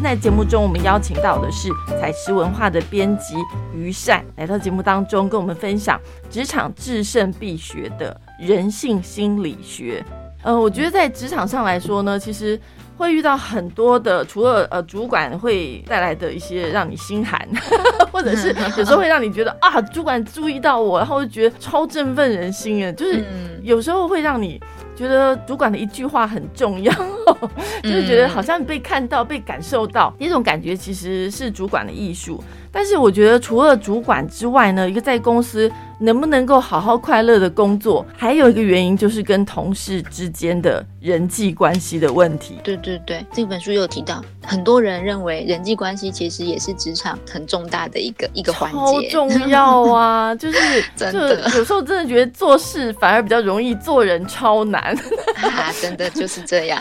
天在节目中，我们邀请到的是彩石文化的编辑于善，来到节目当中跟我们分享职场制胜必学的人性心理学。呃，我觉得在职场上来说呢，其实会遇到很多的，除了呃主管会带来的一些让你心寒，或者是 有时候会让你觉得啊，主管注意到我，然后就觉得超振奋人心啊，就是有时候会让你。觉得主管的一句话很重要，就是觉得好像被看到、被感受到，那种感觉其实是主管的艺术。但是我觉得，除了主管之外呢，一个在公司能不能够好好快乐的工作，还有一个原因就是跟同事之间的人际关系的问题。对对对，这本书有提到，很多人认为人际关系其实也是职场很重大的一个一个环节，重要啊！就是真的，有时候真的觉得做事反而比较容易，做人超难。啊，真的就是这样。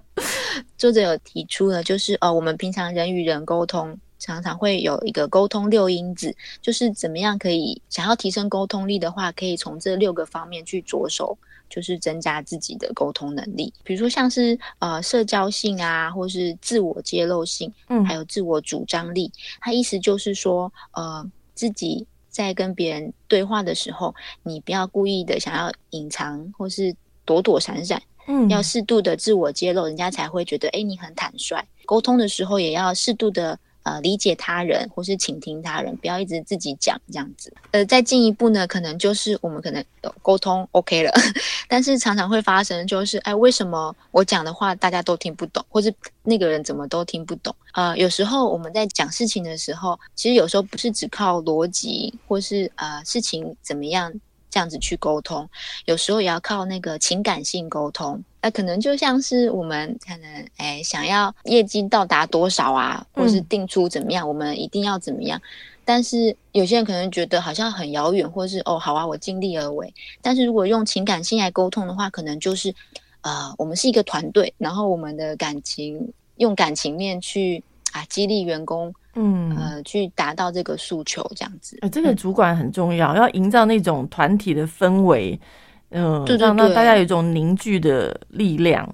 作者有提出了，就是呃，我们平常人与人沟通。常常会有一个沟通六因子，就是怎么样可以想要提升沟通力的话，可以从这六个方面去着手，就是增加自己的沟通能力。比如说像是呃社交性啊，或是自我揭露性，嗯，还有自我主张力。它意思就是说，呃，自己在跟别人对话的时候，你不要故意的想要隐藏或是躲躲闪闪，嗯，要适度的自我揭露，人家才会觉得哎你很坦率。沟通的时候也要适度的。呃，理解他人或是倾听他人，不要一直自己讲这样子。呃，再进一步呢，可能就是我们可能有沟通 OK 了，但是常常会发生就是，哎，为什么我讲的话大家都听不懂，或是那个人怎么都听不懂？呃，有时候我们在讲事情的时候，其实有时候不是只靠逻辑，或是呃事情怎么样。这样子去沟通，有时候也要靠那个情感性沟通。那可能就像是我们可能哎想要业绩到达多少啊，或是定出怎么样，我们一定要怎么样。但是有些人可能觉得好像很遥远，或是哦好啊，我尽力而为。但是如果用情感性来沟通的话，可能就是呃我们是一个团队，然后我们的感情用感情面去啊激励员工。嗯呃，去达到这个诉求，这样子。呃，这个主管很重要，要营造那种团体的氛围，嗯，让让大家有一种凝聚的力量。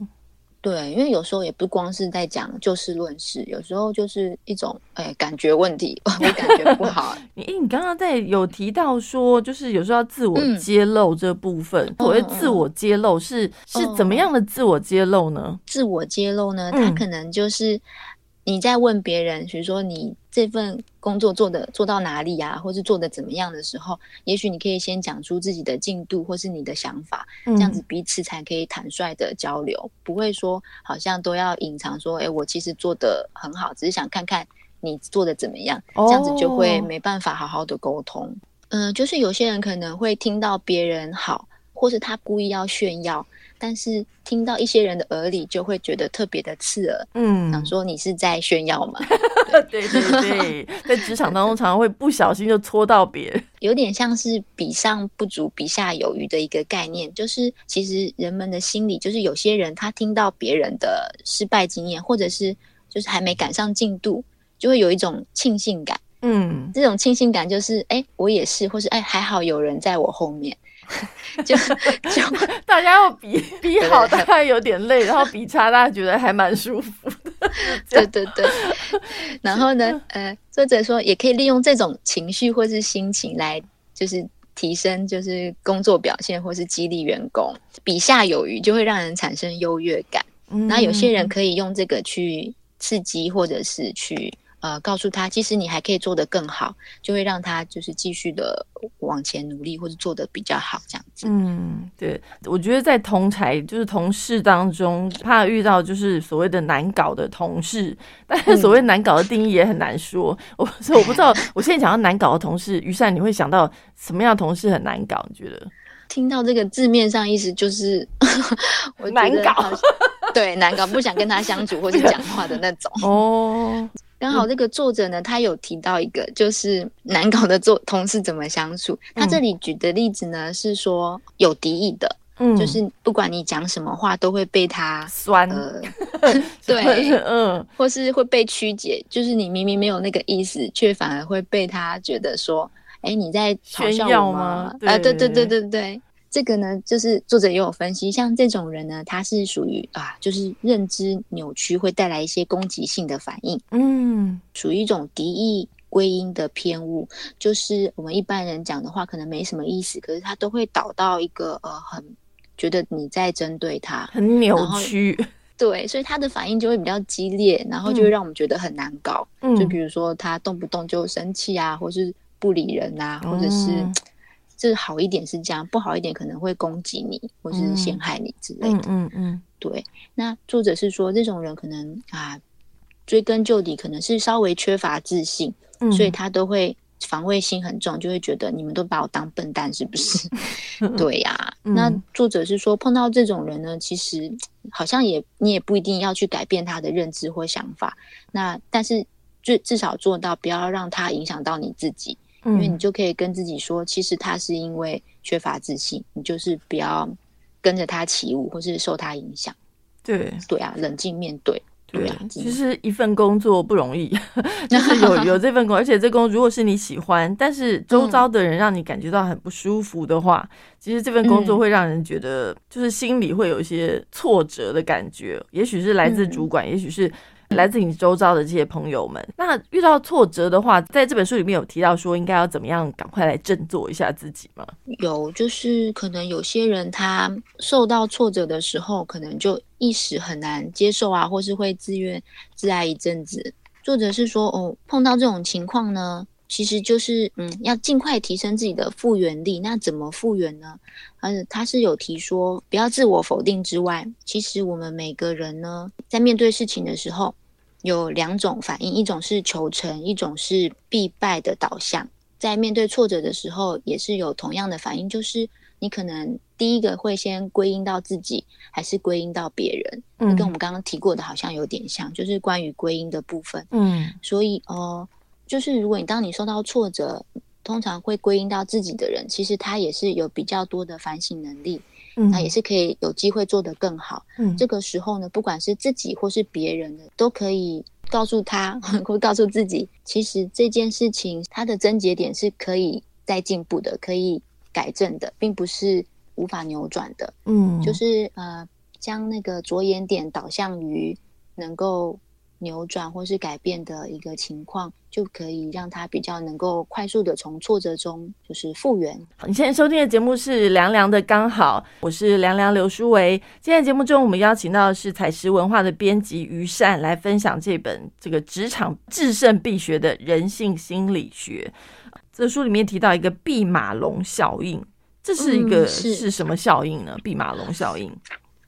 对，因为有时候也不光是在讲就事论事，有时候就是一种哎感觉问题，我感觉不好。你你刚刚在有提到说，就是有时候要自我揭露这部分，所谓自我揭露是是怎么样的自我揭露呢？自我揭露呢，它可能就是。你在问别人，比如说你这份工作做的做到哪里呀，或是做的怎么样的时候，也许你可以先讲出自己的进度或是你的想法，这样子彼此才可以坦率的交流，不会说好像都要隐藏说，哎，我其实做的很好，只是想看看你做的怎么样，这样子就会没办法好好的沟通。嗯，就是有些人可能会听到别人好，或是他故意要炫耀。但是听到一些人的耳里，就会觉得特别的刺耳。嗯，想说你是在炫耀吗？对对对，在职场当中常常会不小心就戳到别人，有点像是比上不足，比下有余的一个概念。就是其实人们的心理，就是有些人他听到别人的失败经验，或者是就是还没赶上进度，就会有一种庆幸感。嗯，这种庆幸感就是，哎，我也是，或是哎，还好有人在我后面。就 就 大家要比比好，大概有点累，然后比差，大家觉得还蛮舒服的。对对对。然后呢，呃，作者说也可以利用这种情绪或是心情来，就是提升，就是工作表现或是激励员工。比下有余，就会让人产生优越感。那有些人可以用这个去刺激，或者是去。呃，告诉他，其实你还可以做得更好，就会让他就是继续的往前努力，或者做得比较好，这样子。嗯，对，我觉得在同才就是同事当中，怕遇到就是所谓的难搞的同事，但是所谓难搞的定义也很难说。我所以我不知道，我现在讲到难搞的同事，于善你会想到什么样的同事很难搞？你觉得？听到这个字面上意思就是 我难搞，对，难搞，不想跟他相处或者讲话的那种。哦。刚好这个作者呢，他有提到一个就是难搞的做同事怎么相处。他这里举的例子呢是说有敌意的，嗯，就是不管你讲什么话都会被他酸，对，嗯，或是会被曲解，就是你明明没有那个意思，却反而会被他觉得说，哎，你在嘲笑我吗？啊，对对对。对对。这个呢，就是作者也有分析，像这种人呢，他是属于啊，就是认知扭曲，会带来一些攻击性的反应，嗯属于一种敌意归因的偏误。就是我们一般人讲的话，可能没什么意思，可是他都会导到一个呃，很觉得你在针对他，很扭曲，对，所以他的反应就会比较激烈，然后就会让我们觉得很难搞。嗯就比如说他动不动就生气啊，或是不理人啊，或者是嗯这好一点是这样，不好一点可能会攻击你或是陷害你之类的。嗯嗯嗯对，那作者是说这种人可能啊，追根究底可能是稍微缺乏自信，嗯，所以他都会防卫心很重，就会觉得你们都把我当笨蛋是不是？对呀、嗯那作者是说碰到这种人呢，其实好像也你也不一定要去改变他的认知或想法，那但是最至少做到不要让他影响到你自己，因为你嗯就可以跟自己说，其实他是因为缺乏自信，你就是不要跟着他起舞或是受他影响。对。对啊，冷静面对。对啊其实一份工作不容易，就是有有这份工，而且这工如果是你喜欢，但是周遭的人让你感觉到很不舒服的话，其实这份工作嗯会让人觉得就是心里会有一些挫折的感觉，也许是来自嗯主管，也许是。来自你周遭的这些朋友们，那遇到挫折的话，在这本书里面有提到说，应该要怎么样赶快来振作一下自己吗？有，就是可能有些人他受到挫折的时候，可能就一时很难接受啊，或是会自怨自艾一阵子。作者是说，哦，碰到这种情况呢，其实就是嗯，要尽快提升自己的复原力。那怎么复原呢？而且，他是有提说，不要自我否定之外，其实我们每个人呢，在面对事情的时候，有两种反应，一种是求成，一种是必败的导向。在面对挫折的时候，也是有同样的反应，就是你可能第一个会先归因到自己，还是归因到别人？嗯跟我们刚刚提过的好像有点像，就是关于归因的部分。嗯所以，呃，就是如果你当你受到挫折，通常会归因到自己的人，其实他也是有比较多的反省能力，嗯，那也是可以有机会做得更好。嗯这个时候呢，不管是自己或是别人的，都可以告诉他 或告诉自己，其实这件事情它的症结点是可以再进步的，可以改正的，并不是无法扭转的。嗯就是呃，将那个着眼点导向于能够扭转或是改变的一个情况，就可以让他比较能够快速的从挫折中就是复原。你现在收听的节目是《凉凉的刚好》，我是凉凉刘淑维。今天的节目中，我们邀请到的是采石文化的编辑于善来分享这本这个职场制胜必学的人性心理学。这书里面提到一个毕马龙效应，这是一个、嗯是是什么效应呢？毕马龙效应，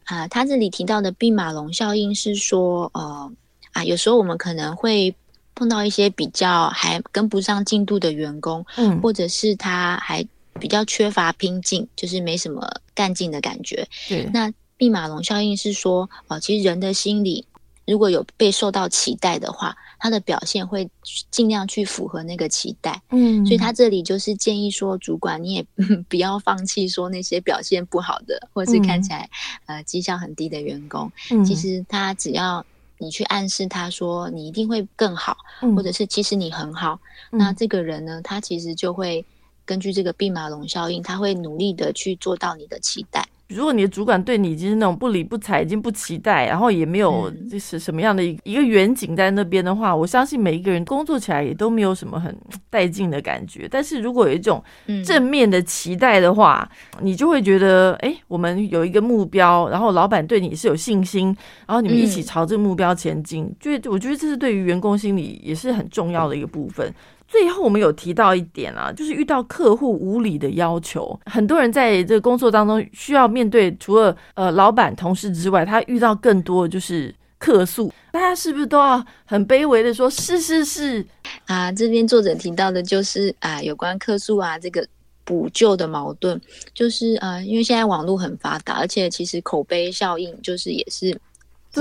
啊，他这里提到的毕马龙效应是说，呃，啊，有时候我们可能会碰到一些比较还跟不上进度的员工，嗯或者是他还比较缺乏拼劲，就是没什么干劲的感觉。对，那毕马龙效应是说，哦，其实人的心理如果有被受到期待的话，他的表现会尽量去符合那个期待。嗯所以他这里就是建议说，主管你也 不要放弃说那些表现不好的，或是看起来、呃绩效很低的员工。嗯其实他只要你去暗示他说你一定会更好，嗯或者是其实你很好，嗯那这个人呢，他其实就会根据这个弼马龙效应，他会努力的去做到你的期待。如果你的主管对你已经是那种不理不睬，已经不期待，然后也没有嗯就是什么样的一一个远景在那边的话，我相信每一个人工作起来也都没有什么很带劲的感觉。但是如果有一种嗯，正面的期待的话，你就会觉得，哎，我们有一个目标，然后老板对你是有信心，然后你们一起嗯朝这个目标前进，就我觉得这是对于员工心理也是很重要的一个部分。最后，我们有提到一点啊，就是遇到客户无理的要求，很多人在这个工作当中需要面对，除了呃老板、同事之外，他遇到更多的就是客诉。大家是不是都要很卑微的说，是是是，啊，这边作者提到的就是啊，有关客诉啊这个补救的矛盾，就是呃，因为现在网络很发达，而且其实口碑效应就是也是。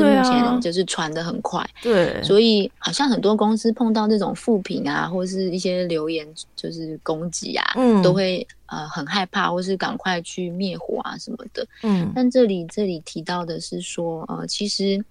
是目前就是传的很快，对，所以好像很多公司碰到这种负评啊，或是一些留言就是攻击啊，嗯。都会呃很害怕，或是赶快去灭火啊什么的。嗯。但这里这里提到的是说，呃，其实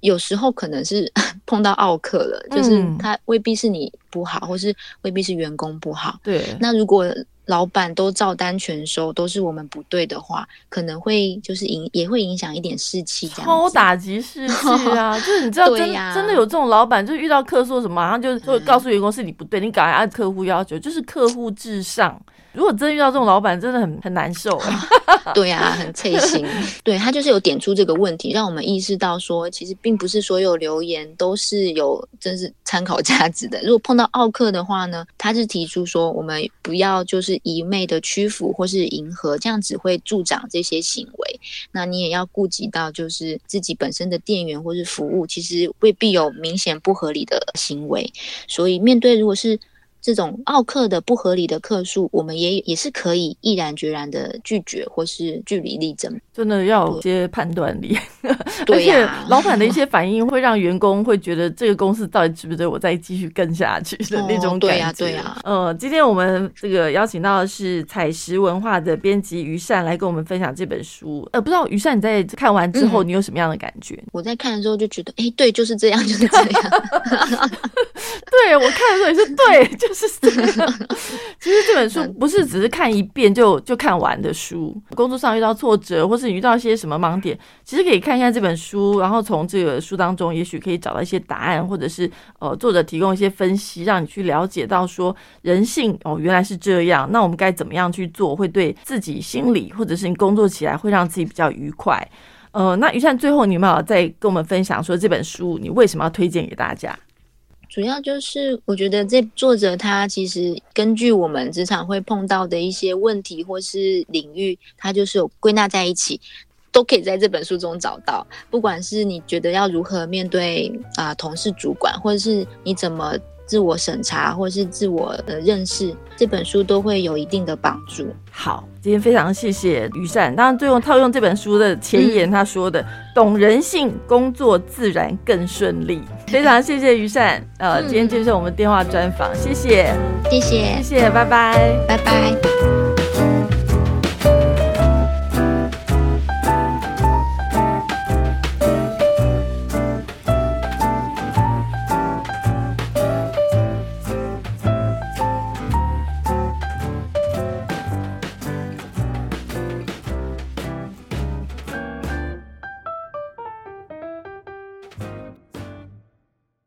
有时候可能是 碰到奥客了，就是嗯他未必是你不好，或是未必是员工不好。对，那如果老板都照单全收，都是我们不对的话，可能会就是影也会影响一点士气，这样子。超打击士气啊！就是你知道真真的有这种老板，就是遇到客诉什么，马上就说嗯告诉员工是你不对，你赶快按客户要求，就是客户至上。如果真遇到这种老板，真的很很难受哎。对啊，很脆心。对他就是有点出这个问题，让我们意识到说，其实并不是所有留言都是有真是参考价值的。如果碰到奥克的话呢，他是提出说，我们不要就是一昧的屈服或是迎合，这样只会助长这些行为。那你也要顾及到，就是自己本身的店员或是服务，其实未必有明显不合理的行为。所以面对如果是这种奥克的不合理的客诉，我们也也是可以毅然决然的拒绝或是据理力争。真的要有些判断力，而且呀、老板的一些反应会让员工会觉得这个公司到底值不值得我再继续跟下去的那种哦对呀感觉。对呀呃，今天我们这个邀请到的是采石文化的编辑于善来跟我们分享这本书。呃，不知道于善你在看完之后嗯你有什么样的感觉？我在看的时候就觉得，哎，对，就是这样，就是这样。对我看的时候也是对，就是这样。其实这本书不是只是看一遍就就看完的书，工作上遇到挫折，或是你遇到一些什么盲点，其实可以看一下这本书，然后从这个书当中，也许可以找到一些答案，或者是呃作者提供一些分析，让你去了解到说人性哦原来是这样，那我们该怎么样去做，会对自己心理或者是你工作起来会让自己比较愉快。呃，那于善最后你有没有再跟我们分享说这本书你为什么要推荐给大家？主要就是我觉得这作者他其实根据我们职场会碰到的一些问题或是领域，他就是有归纳在一起。都可以在这本书中找到，不管是你觉得要如何面对啊、同事、主管，或者是你怎么自我审查，或是自我的认识，这本书都会有一定的帮助。好，今天非常谢谢于善。当然，最后套用这本书的前言，他说的“懂人性，工作自然更顺利”。非常谢谢于善，呃，嗯今天接受我们电话专访，谢谢，谢谢谢，谢，拜拜。拜拜。